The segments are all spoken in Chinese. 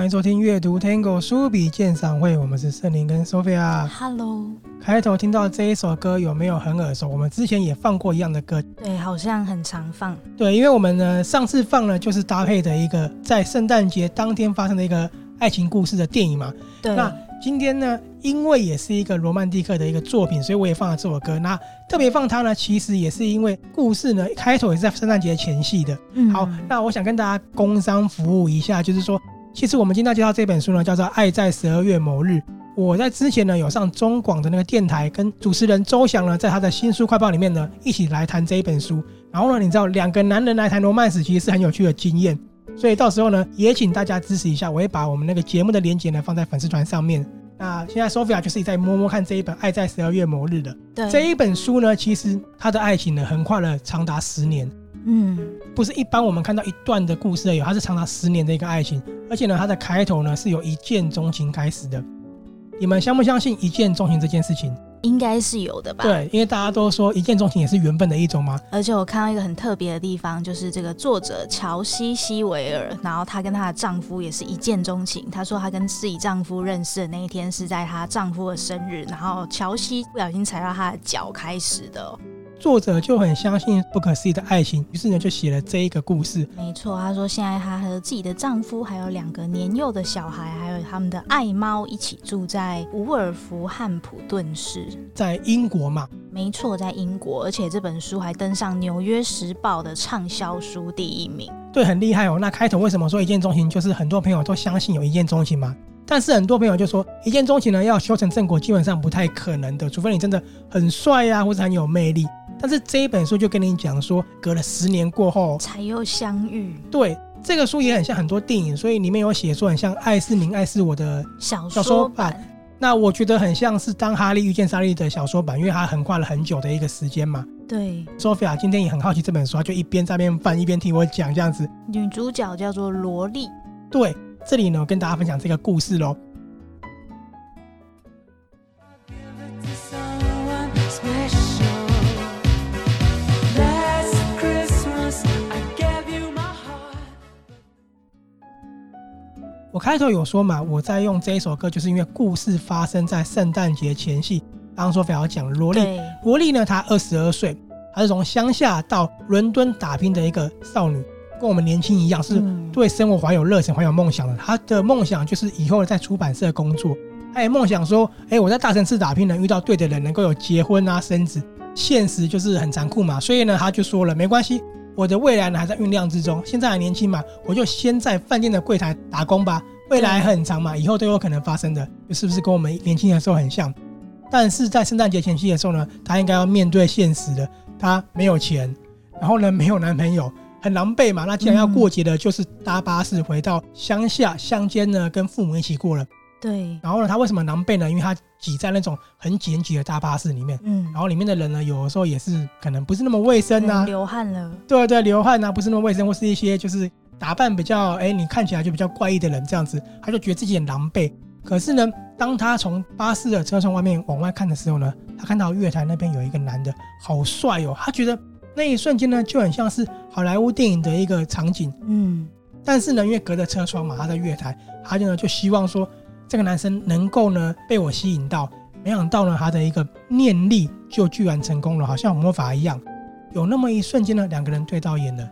欢迎收听阅读 Tango 书笔鉴赏会，我们是圣灵跟 Sophia。Hello，开头听到这一首歌有没有很耳熟？我们之前也放过一样的歌，对，好像很常放。对，因为我们呢上次放了就是搭配的一个在圣诞节当天发生的一个爱情故事的电影嘛。对。那今天呢，因为也是一个罗曼蒂克的一个作品，所以我也放了这首歌。那特别放它呢，其实也是因为故事呢开头也是在圣诞节前夕的。嗯，好，那我想跟大家工商服务一下，就是说，其实我们今天要介绍这本书呢，叫做《爱在十二月某日》。我在之前呢有上中广的那个电台，跟主持人周翔呢，在他的新书快报里面呢，一起来谈这一本书。然后呢，你知道两个男人来谈罗曼史，其实是很有趣的经验。所以到时候呢，也请大家支持一下，我会把我们那个节目的链接呢放在粉丝团上面。那现在 Sophia 就是在摸摸看这一本《爱在十二月某日》的。对，这一本书呢，其实他的爱情呢横跨了长达十年。嗯，不是一般我们看到一段的故事而已，它是长达十年的一个爱情，而且呢，它的开头呢是由一见钟情开始的。你们相不相信一见钟情这件事情？应该是有的吧？对，因为大家都说一见钟情也是缘分的一种嘛。而且我看到一个很特别的地方，就是这个作者乔西·西维尔，然后她跟她的丈夫也是一见钟情。她说她跟自己丈夫认识的那一天是在她丈夫的生日，然后乔西不小心踩到她的脚开始的。作者就很相信不可思议的爱情，于是呢就写了这一个故事。没错，她说现在她和自己的丈夫还有两个年幼的小孩，还有他们的爱猫一起住在伍尔夫汉普顿市，在英国嘛。没错，在英国，而且这本书还登上《纽约时报》的畅销书第一名。对，很厉害哦。那开头为什么说一见钟情？就是很多朋友都相信有一见钟情嘛。但是很多朋友就说一见钟情呢，要修成正果，基本上不太可能的，除非你真的很帅啊，或者很有魅力。但是这一本书就跟你讲说，隔了十年过后才又相遇。对，这个书也很像很多电影，所以里面有写说很像《爱是你，爱是我》的小说版。那我觉得很像是当哈利遇见莎莉的小说版，因为它横跨了很久的一个时间嘛。对，Sophia 今天也很好奇这本书，她就一边在那边翻一边听我讲这样子。女主角叫做萝莉。对，这里呢，我跟大家分享这个故事喽。开头有说嘛，我在用这一首歌，就是因为故事发生在圣诞节前夕。刚刚说非要讲萝莉，萝莉呢，她二十二岁，她是从乡下到伦敦打拼的一个少女，跟我们年轻一样，是对生活怀有热忱、怀有梦想的。她的梦想就是以后在出版社工作，她也梦想说，哎，我在大城市打拼，能遇到对的人，能够有结婚啊、生子。现实就是很残酷嘛，所以呢，她就说了，没关系。我的未来呢还在酝酿之中，现在还年轻嘛，我就先在饭店的柜台打工吧。未来很长嘛，以后都有可能发生的，是不是跟我们年轻的时候很像？但是在圣诞节前夕的时候呢，他应该要面对现实的，他没有钱，然后呢没有男朋友，很狼狈嘛。那既然要过节的，就是搭巴士回到乡下乡间呢，跟父母一起过了。对，然后呢，他为什么狼狈呢？因为他挤在那种很简挤的大巴士里面，嗯，然后里面的人呢，有的时候也是可能不是那么卫生啊，流汗了，对对，流汗啊，不是那么卫生，或是一些就是打扮比较，哎，你看起来就比较怪异的人这样子，他就觉得自己很狼狈。可是呢，当他从巴士的车窗外面往外看的时候呢，他看到月台那边有一个男的，好帅哦，他觉得那一瞬间呢，就很像是好莱坞电影的一个场景，嗯，但是呢，因为隔着车窗嘛，他在月台，他就呢就希望说。这个男生能够呢被我吸引到，没想到呢他的一个念力就居然成功了，好像魔法一样。有那么一瞬间呢，两个人对到眼了。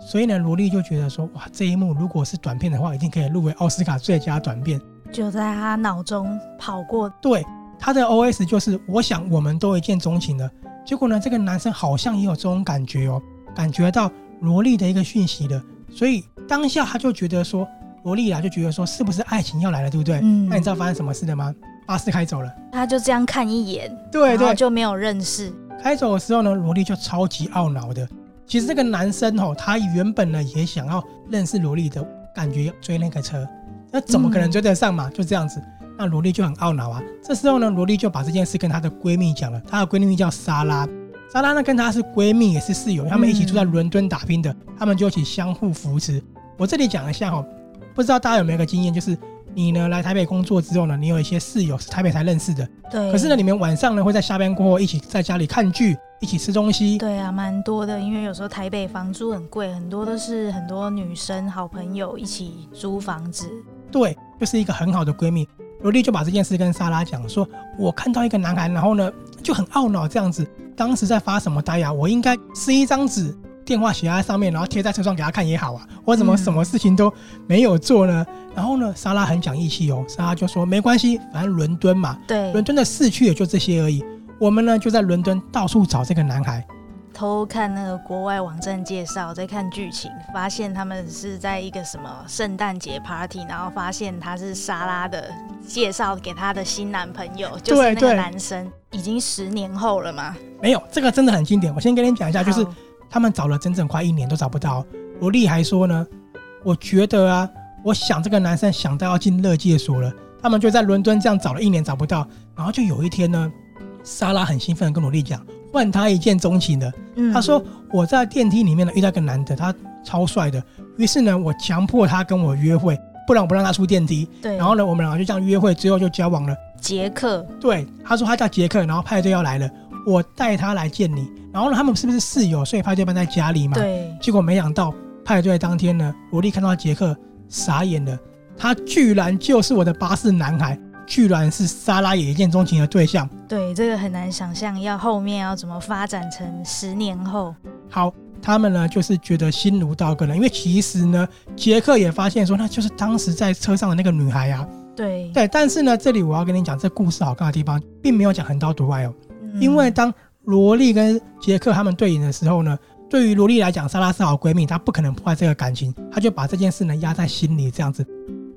所以呢，罗莉就觉得说，哇，这一幕如果是短片的话，一定可以入围奥斯卡最佳短片。就在他脑中跑过，对，他的 OS 就是，我想我们都一见钟情了。结果呢，这个男生好像也有这种感觉哦，感觉到罗莉的一个讯息了。所以当下他就觉得说。罗莉啊，就觉得说是不是爱情要来了，对不对？嗯。那你知道发生什么事的吗？巴士开走了，他就这样看一眼，对对，就没有认识。开走的时候呢，罗莉就超级懊恼的。其实这个男生哦，他原本呢也想要认识罗莉的感觉，追那个车，那怎么可能追得上嘛？嗯、就这样子，那罗莉就很懊恼啊。这时候呢，罗莉就把这件事跟她的闺蜜讲了。她的闺蜜叫莎拉，莎拉呢跟她是闺蜜，也是室友，她们一起住在伦敦打拼的，他们就一起相互扶持。我这里讲一下哦。不知道大家有没有个经验，就是你呢来台北工作之后呢，你有一些室友是台北才认识的。对。可是呢，你们晚上呢会在下班过后一起在家里看剧，一起吃东西。对啊，蛮多的，因为有时候台北房租很贵，很多都是很多女生好朋友一起租房子。对，就是一个很好的闺蜜。罗莉就把这件事跟莎拉讲，说我看到一个男孩，然后呢就很懊恼这样子，当时在发什么呆呀？我应该撕一张纸，电话写在上面，然后贴在车上给他看也好啊。我怎么什么事情都没有做呢？嗯、然后呢，莎拉很讲义气哦，莎拉就说没关系，反正伦敦嘛，对，伦敦的市区也就这些而已。我们呢就在伦敦到处找这个男孩。偷看那个国外网站介绍，在看剧情，发现他们是在一个什么圣诞节 party，然后发现他是莎拉的介绍给他的新男朋友，就是那个男生，已经十年后了吗？没有，这个真的很经典。我先跟你讲一下，就是他们找了整整快一年都找不到。罗莉还说呢，我觉得啊，我想这个男生想到要进乐界所了。他们就在伦敦这样找了一年找不到，然后就有一天呢，莎拉很兴奋的跟罗莉讲。换他一见钟情的，他说我在电梯里面呢遇到一个男的，他超帅的。于是呢，我强迫他跟我约会，不然我不让他出电梯。对，然后呢，我们两个就这样约会，之后就交往了。杰克，对，他说他叫杰克，然后派对要来了，我带他来见你。然后呢，他们是不是室友？所以派对办在家里嘛。对。结果没想到派对当天呢，罗莉看到杰克傻眼了，他居然就是我的巴士男孩。居然是莎拉也一见钟情的对象，对，这个很难想象，要后面要怎么发展成十年后。好，他们呢就是觉得心如刀割了，因为其实呢，杰克也发现说，那就是当时在车上的那个女孩啊。对对，但是呢，这里我要跟你讲，这故事好看的地方，并没有讲横刀夺爱哦，嗯、因为当萝莉跟杰克他们对饮的时候呢，对于萝莉来讲，莎拉是好闺蜜，她不可能破坏这个感情，她就把这件事呢压在心里，这样子。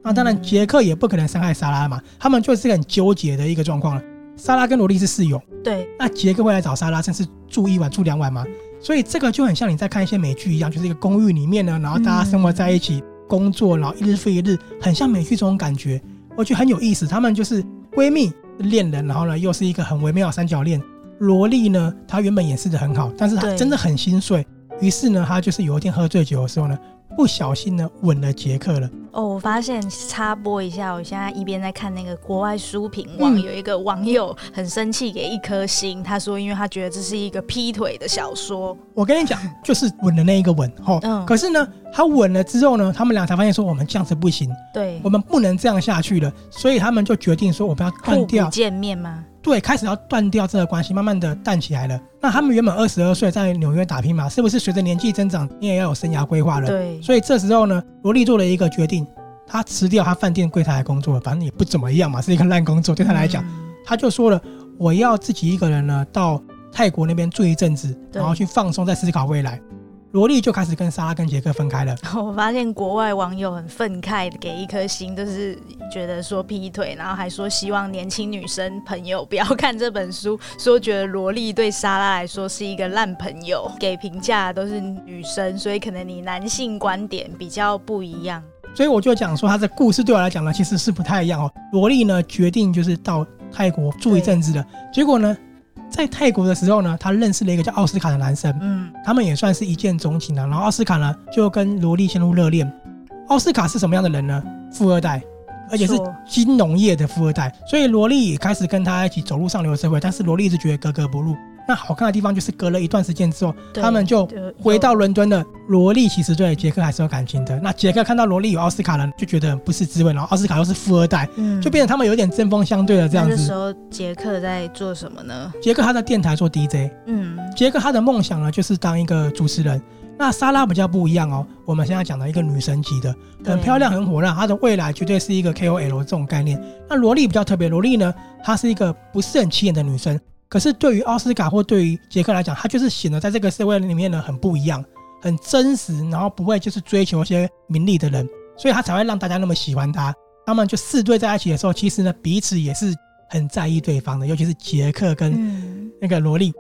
那当然，杰克也不可能伤害莎拉嘛，他们就是很纠结的一个状况了。莎拉跟萝莉是室友，对，那杰克会来找莎拉，甚至住一晚、住两晚嘛，所以这个就很像你在看一些美剧一样，就是一个公寓里面呢，然后大家生活在一起，工作，然后一日复一日，很像美剧这种感觉，我觉得很有意思。他们就是闺蜜、恋人，然后呢，又是一个很微妙的三角恋。萝莉呢，她原本演示的很好，但是她真的很心碎，于是呢，她就是有一天喝醉酒的时候呢。不小心呢，吻了杰克了。哦，我发现插播一下，我现在一边在看那个国外书评网，有一个网友很生气，给一颗星。他说，因为他觉得这是一个劈腿的小说。我跟你讲，就是吻的那一个吻，齁。嗯。可是呢，他稳了之后呢，他们俩才发现说，我们这样子不行。对。我们不能这样下去了，所以他们就决定说，我们要断掉见面吗？对，开始要断掉这个关系，慢慢的淡起来了。那他们原本二十二岁在纽约打拼嘛，是不是随着年纪增长，你也要有生涯规划了？对。所以这时候呢，罗莉做了一个决定，他辞掉他饭店柜台的工作，反正也不怎么样嘛，是一个烂工作，对他来讲，嗯、他就说了，我要自己一个人呢到泰国那边住一阵子，然后去放松，再思考未来。罗莉就开始跟莎拉跟杰克分开了。我发现国外网友很愤慨，给一颗星，就是觉得说劈腿，然后还说希望年轻女生朋友不要看这本书，说觉得罗莉对莎拉来说是一个烂朋友，给评价都是女生，所以可能你男性观点比较不一样。所以我就讲说，他的故事对我来讲呢，其实是不太一样哦。罗莉呢决定就是到泰国住一阵子的，结果呢。在泰国的时候呢，他认识了一个叫奥斯卡的男生，嗯，他们也算是一见钟情了。然后奥斯卡呢，就跟萝莉陷入热恋。奥斯卡是什么样的人呢？富二代，而且是金融业的富二代。所以萝莉也开始跟他一起走入上流社会，但是萝莉一直觉得格格不入。那好看的地方就是隔了一段时间之后，他们就回到伦敦的萝莉其实对杰克还是有感情的。那杰克看到萝莉有奥斯卡了，就觉得不是滋味。然后奥斯卡又是富二代，嗯，就变成他们有点针锋相对的这样子。那时候杰克在做什么呢？杰克他在电台做 DJ。嗯，杰克他的梦想呢就是当一个主持人。那莎拉比较不一样哦。我们现在讲的一个女神级的，很漂亮，很火辣，她的未来绝对是一个 KOL 这种概念。那萝莉比较特别，萝莉呢，她是一个不是很起眼的女生。可是对于奥斯卡或对于杰克来讲，他就是显得在这个社会里面呢很不一样，很真实，然后不会就是追求一些名利的人，所以他才会让大家那么喜欢他。他们就四对在一起的时候，其实呢彼此也是很在意对方的，尤其是杰克跟那个萝莉。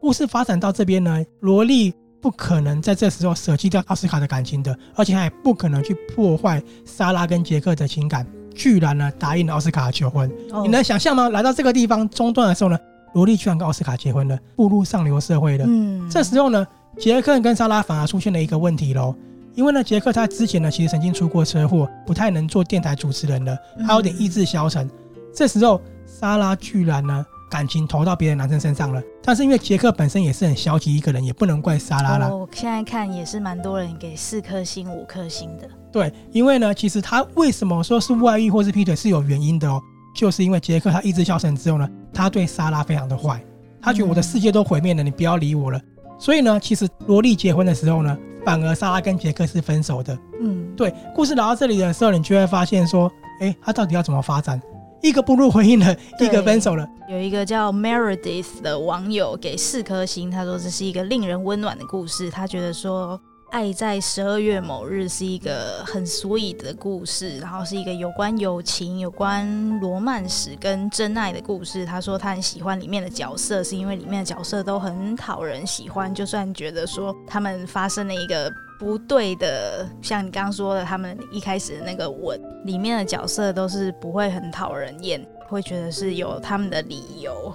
故事发展到这边呢，萝莉不可能在这时候舍弃掉奥斯卡的感情的，而且还不可能去破坏莎拉跟杰克的情感，居然呢答应了奥斯卡的求婚。你能想象吗？来到这个地方中断的时候呢？罗莉居然跟奥斯卡结婚了，步入上流社会了。嗯，这时候呢，杰克跟莎拉反而出现了一个问题喽。因为呢，杰克他之前呢，其实曾经出过车祸，不太能做电台主持人了，他有点意志消沉。这时候，莎拉居然呢，感情投到别的男生身上了。但是因为杰克本身也是很消极一个人，也不能怪莎拉啦。我现在看也是蛮多人给四颗星、五颗星的。对，因为呢，其实他为什么说是外遇或是劈腿是有原因的哦，就是因为杰克他意志消沉之后呢，他对莎拉非常的坏，他觉得我的世界都毁灭了，你不要理我了。所以呢，其实萝莉结婚的时候呢，反而莎拉跟杰克是分手的。嗯，对。故事聊到这里的时候，你就会发现说，哎，他到底要怎么发展？一个步入婚姻了，一个分手了。有一个叫 Meredith 的网友给四颗星，他说这是一个令人温暖的故事。他觉得说。爱在十二月某日是一个很 sweet 的故事，然后是一个有关友情、有关罗曼史跟真爱的故事。他说他很喜欢里面的角色，是因为里面的角色都很讨人喜欢。就算觉得说他们发生了一个不对的，像你刚刚说的，他们一开始的那个吻，里面的角色都是不会很讨人厌，会觉得是有他们的理由。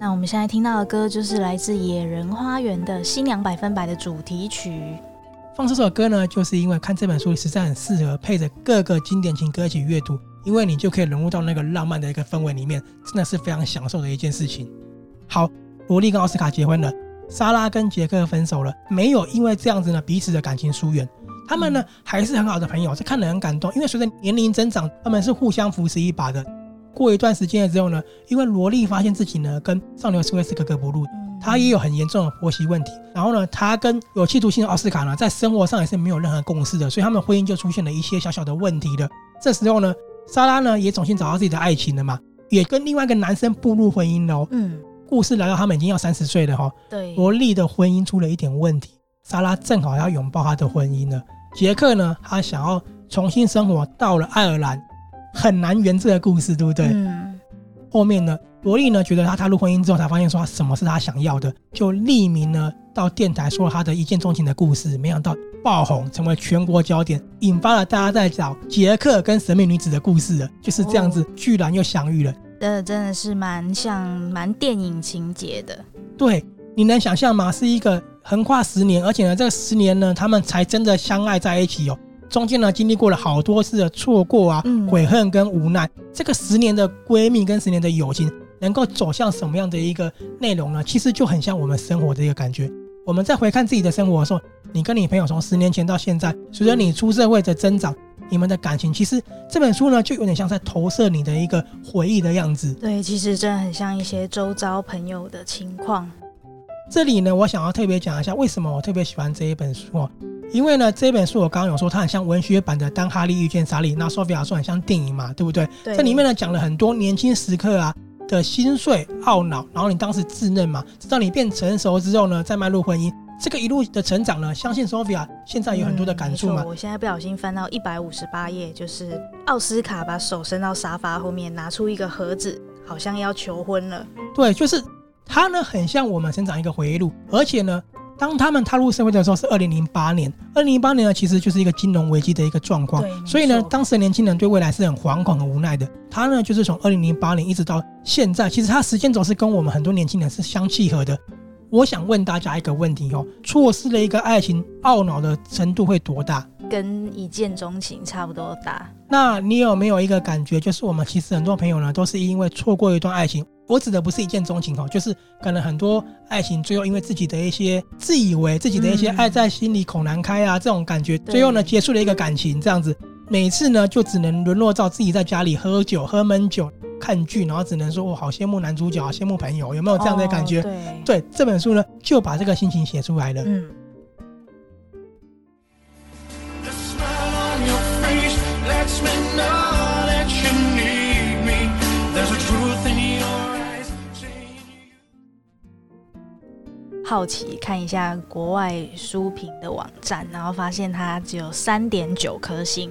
那我们现在听到的歌就是来自野人花园的《新娘百分百》的主题曲。放这首歌呢，就是因为看这本书实在很适合配着各个经典情歌一起阅读，因为你就可以融入到那个浪漫的一个氛围里面，真的是非常享受的一件事情。好，萝莉跟奥斯卡结婚了，莎拉跟杰克分手了，没有因为这样子呢彼此的感情疏远。他们呢还是很好的朋友，这看得很感动。因为随着年龄增长，他们是互相扶持一把的。过一段时间了之后呢，因为萝莉发现自己呢跟上流社会是格格不入，她也有很严重的婆媳问题。然后呢，她跟有企图性的奥斯卡呢，在生活上也是没有任何共识的，所以他们的婚姻就出现了一些小小的问题的。这时候呢，莎拉呢也重新找到自己的爱情了嘛，也跟另外一个男生步入婚姻了。嗯，故事来到他们已经要三十岁了哈。对，萝莉的婚姻出了一点问题，莎拉正好要拥抱她的婚姻了。杰克呢，他想要重新生活，到了爱尔兰，很难圆这个故事，对不对？嗯。后面呢，罗莉呢觉得他踏入婚姻之后，才发现说他什么是他想要的，就匿名呢到电台说了他的一见钟情的故事，没想到爆红，成为全国焦点，引发了大家在找杰克跟神秘女子的故事了，就是这样子，居然又相遇了。这真的是蛮像蛮电影情节的。对，你能想象吗？是一个。横跨十年，而且呢，这个十年呢，他们才真的相爱在一起哦。中间呢，经历过了好多次的错过啊、嗯、悔恨跟无奈。这个十年的闺蜜跟十年的友情，能够走向什么样的一个内容呢？其实就很像我们生活的一个感觉。我们在回看自己的生活的时候，你跟你朋友从十年前到现在，随着你出社会的增长，你们的感情，其实这本书呢，就有点像在投射你的一个回忆的样子。对，其实真的很像一些周遭朋友的情况。这里呢，我想要特别讲一下，为什么我特别喜欢这一本书哦？因为呢，这本书我刚刚有说，它很像文学版的《当哈利遇见莎莉》，那索菲亚说很像电影嘛，对不对？对。这里面呢，讲了很多年轻时刻啊的心碎、懊恼，然后你当时稚嫩嘛，直到你变成熟之后呢，再迈入婚姻，这个一路的成长呢，相信索菲亚现在有很多的感触嘛。我现在不小心翻到一百五十八页，就是奥斯卡把手伸到沙发后面，拿出一个盒子，好像要求婚了。对，就是。他呢，很像我们成长一个回忆录，而且呢，当他们踏入社会的时候是二零零八年，二零零八年呢，其实就是一个金融危机的一个状况，所以呢，当时的年轻人对未来是很惶恐、很无奈的。他呢，就是从二零零八年一直到现在，其实他时间轴是跟我们很多年轻人是相契合的。我想问大家一个问题哦，错失了一个爱情，懊恼的程度会多大？跟一见钟情差不多大。那你有没有一个感觉，就是我们其实很多朋友呢，都是因为错过一段爱情。我指的不是一见钟情哦，就是可能很多爱情最后因为自己的一些自以为自己的一些爱在心里口难开啊，这种感觉，最后呢结束了一个感情，这样子，每次呢就只能沦落到自己在家里喝酒、喝闷酒、看剧，然后只能说我好羡慕男主角，好羡慕朋友，有没有这样的感觉？对，对，这本书呢就把这个心情写出来了。嗯。好奇看一下国外书评的网站，然后发现它只有三点九颗星。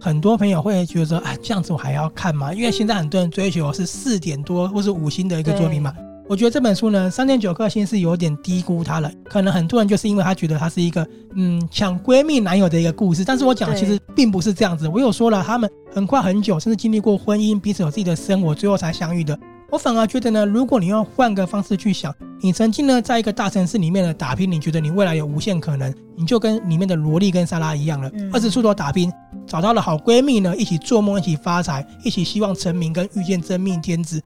很多朋友会觉得说：“哎，这样子我还要看吗？”因为现在很多人追求是四点多或是五星的一个作品嘛。我觉得这本书呢，三点九颗星是有点低估它了。可能很多人就是因为他觉得它是一个嗯抢闺蜜男友的一个故事，但是我讲的其实并不是这样子。我有说了，他们很快很久，甚至经历过婚姻，彼此有自己的生活，最后才相遇的。我反而觉得呢，如果你要换个方式去想，你曾经呢在一个大城市里面呢打拼，你觉得你未来有无限可能，你就跟里面的萝莉跟莎拉一样了，二十出头打拼，找到了好闺蜜呢，一起做梦，一起发财，一起希望成名跟遇见真命天子。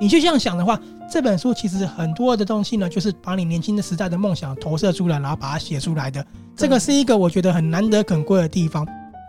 你就这样想的话，这本书其实很多的东西呢，就是把你年轻的时代的梦想投射出来，然后把它写出来的。这个是一个我觉得很难得可贵的地方。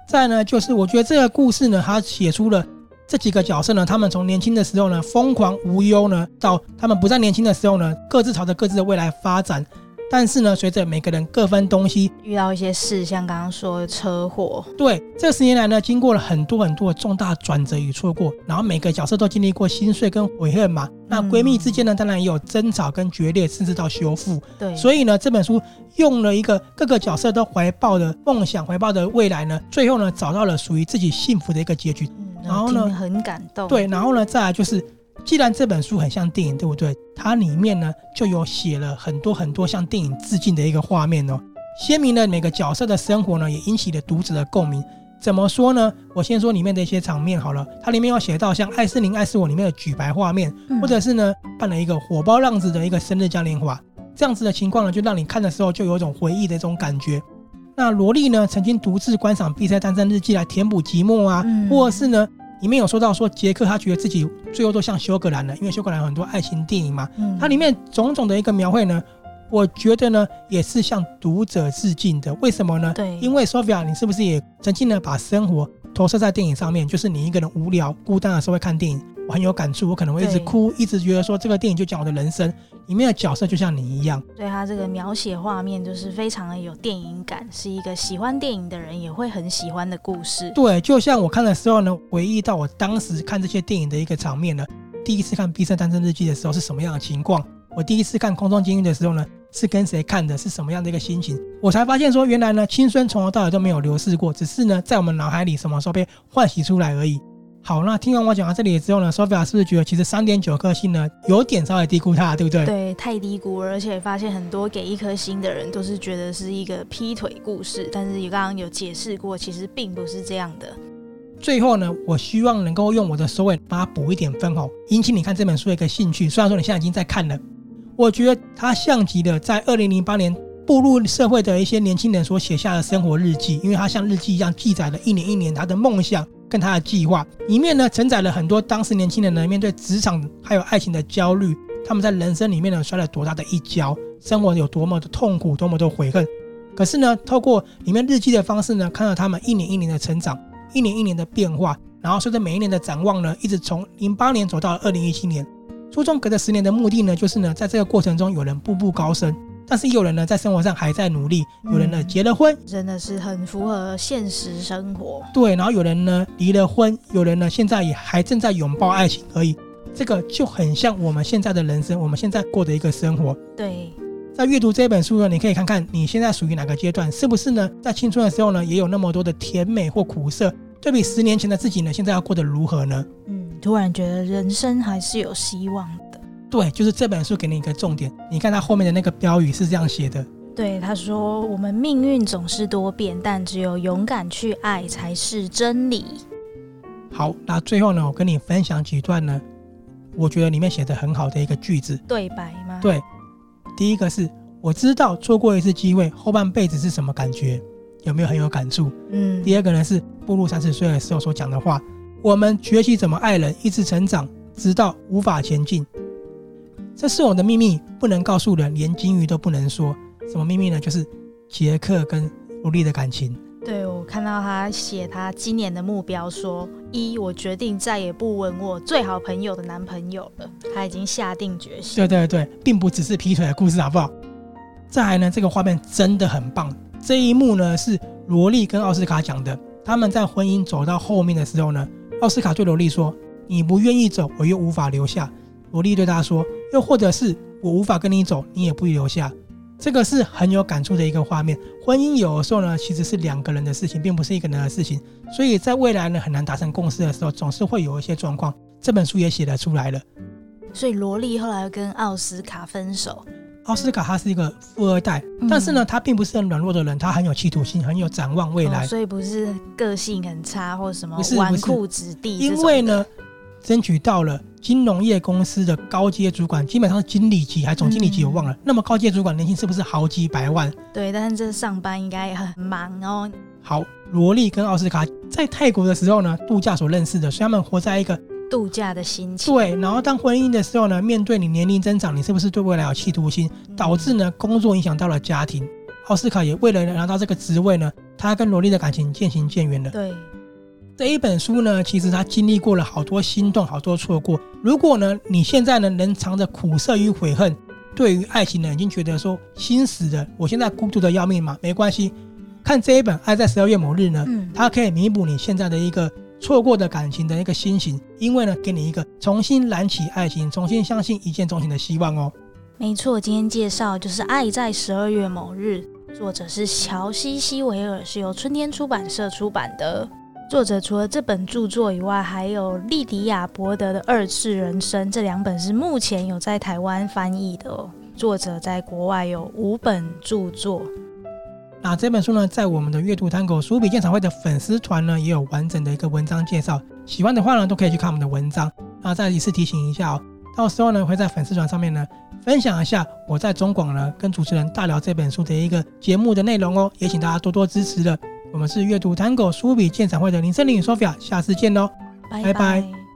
再呢，就是我觉得这个故事呢，它写出了这几个角色呢，他们从年轻的时候呢，疯狂无忧呢，到他们不再年轻的时候呢，各自朝着各自的未来发展。但是呢，随着每个人各分东西，遇到一些事，像刚刚说的车祸，对，这十年来呢，经过了很多很多的重大转折与错过，然后每个角色都经历过心碎跟悔恨嘛。那闺蜜之间呢，当然也有争吵跟决裂，甚至到修复。对，所以呢，这本书用了一个各个角色都怀抱的梦想、怀抱的未来呢，最后呢，找到了属于自己幸福的一个结局。嗯，然后呢，很感动。对，然后呢，再来就是。既然这本书很像电影，对不对？它里面呢就有写了很多很多向电影致敬的一个画面哦，鲜明的每个角色的生活呢，也引起了读者的共鸣。怎么说呢？我先说里面的一些场面好了，它里面有写到像《爱是你爱是我》里面的举白画面，或者是呢办了一个火爆浪子的一个生日嘉年华，这样子的情况呢，就让你看的时候就有一种回忆的一种感觉。那萝莉呢，曾经独自观赏比赛单身日记来填补寂寞啊，或者是呢。里面有说到说杰克他觉得自己最后都像休格兰了，因为休格兰有很多爱情电影嘛。嗯，它里面种种的一个描绘呢，我觉得呢也是向读者致敬的。为什么呢？对，因为 Sophia，你是不是也曾经呢把生活投射在电影上面？就是你一个人无聊孤单的时候会看电影。我很有感触，我可能会一直哭，一直觉得说这个电影就讲我的人生，里面的角色就像你一样。对，他这个描写画面就是非常的有电影感，是一个喜欢电影的人也会很喜欢的故事。对，就像我看的时候呢，回忆到我当时看这些电影的一个场面呢，第一次看《毕生单身日记》的时候是什么样的情况？我第一次看《空中监狱》的时候呢，是跟谁看的？是什么样的一个心情？我才发现说，原来呢，青春从头到尾都没有流逝过，只是呢，在我们脑海里什么时候被唤醒出来而已。好，那听完我讲到这里之后呢，Sophia 是不是觉得其实三点九颗星呢，有点稍微低估它，对不对？对，太低估了，而且发现很多给一颗星的人都是觉得是一个劈腿故事，但是你刚刚有解释过，其实并不是这样的。最后呢，我希望能够用我的收尾把它补一点分哦，引起你看这本书的一个兴趣。虽然说你现在已经在看了，我觉得它像极了在二零零八年步入社会的一些年轻人所写下的生活日记，因为它像日记一样记载了一年一年他的梦想。跟他的计划里面呢，承载了很多当时年轻人呢面对职场还有爱情的焦虑，他们在人生里面呢摔了多大的一跤，生活有多么的痛苦，多么的悔恨。可是呢，透过里面日记的方式呢，看到他们一年一年的成长，一年一年的变化，然后随着每一年的展望呢，一直从零八年走到二零一七年。书中隔着十年的目的呢，就是呢，在这个过程中有人步步高升。但是有人呢，在生活上还在努力，有人呢结了婚，真的是很符合现实生活。对，然后有人呢离了婚，有人呢现在也还正在拥抱爱情而已。这个就很像我们现在的人生，我们现在过的一个生活。对，在阅读这本书呢，你可以看看你现在属于哪个阶段，是不是呢？在青春的时候呢，也有那么多的甜美或苦涩，对比十年前的自己呢，现在要过得如何呢？嗯，突然觉得人生还是有希望。对，就是这本书给你一个重点。你看它后面的那个标语是这样写的。对，他说：“我们命运总是多变，但只有勇敢去爱才是真理。”好，那最后呢，我跟你分享几段呢，我觉得里面写的很好的一个句子。对白吗？对，第一个是我知道错过一次机会，后半辈子是什么感觉，有没有很有感触？嗯。第二个呢是步入三十岁的时候所讲的话，我们学习怎么爱人，一直成长，直到无法前进。这是我的秘密，不能告诉人，连金鱼都不能说。什么秘密呢？就是杰克跟萝莉的感情。对，我看到他写他今年的目标说，说一，我决定再也不吻我最好朋友的男朋友了。他已经下定决心。对对对，并不只是劈腿的故事，好不好？再来呢，这个画面真的很棒。这一幕呢是萝莉跟奥斯卡讲的。他们在婚姻走到后面的时候呢，奥斯卡对萝莉说：“你不愿意走，我又无法留下。”萝莉对他说。又或者是我无法跟你走，你也不留下，这个是很有感触的一个画面。婚姻有的时候呢，其实是两个人的事情，并不是一个人的事情。所以在未来呢，很难达成共识的时候，总是会有一些状况。这本书也写得出来了。所以萝莉后来跟奥斯卡分手。奥斯卡他是一个富二代，嗯、但是呢，他并不是很软弱的人，他很有企图心，很有展望未来。哦、所以不是个性很差或什么纨绔子弟。因为呢。争取到了金融业公司的高阶主管，基本上是经理级还是总经理级，我忘了。嗯、那么高阶主管年薪是不是好几百万？对，但是这上班应该也很忙哦。好，罗莉跟奥斯卡在泰国的时候呢，度假所认识的，所以他们活在一个度假的心情。对，然后当婚姻的时候呢，面对你年龄增长，你是不是对未来有企图心，导致呢工作影响到了家庭？奥斯卡也为了拿到这个职位呢，他跟罗莉的感情渐行渐远了。对，这一本书呢，其实他经历过了好多心动，好多错过。如果呢，你现在呢能藏着苦涩与悔恨，对于爱情呢已经觉得说心死了，我现在孤独的要命嘛，没关系，看这一本《爱在十二月某日》呢，嗯，它可以弥补你现在的一个错过的感情的一个心情，因为呢，给你一个重新燃起爱情、重新相信一见钟情的希望哦。没错，今天介绍就是《爱在十二月某日》。作者是乔西·西维尔，是由春天出版社出版的。作者除了这本著作以外，还有莉迪亚·伯德的《二次人生》，这两本是目前有在台湾翻译的哦。作者在国外有五本著作。那这本书呢，在我们的阅读探戈书笔鉴赏会的粉丝团呢，也有完整的一个文章介绍。喜欢的话呢，都可以去看我们的文章。那再一次提醒一下哦。到时候呢，会在粉丝团上面呢分享一下我在中广呢跟主持人大聊这本书的一个节目的内容哦，也请大家多多支持了。我们是阅读探戈书笔鉴赏会的林森林与 Sophia，下次见喽，拜拜。拜拜。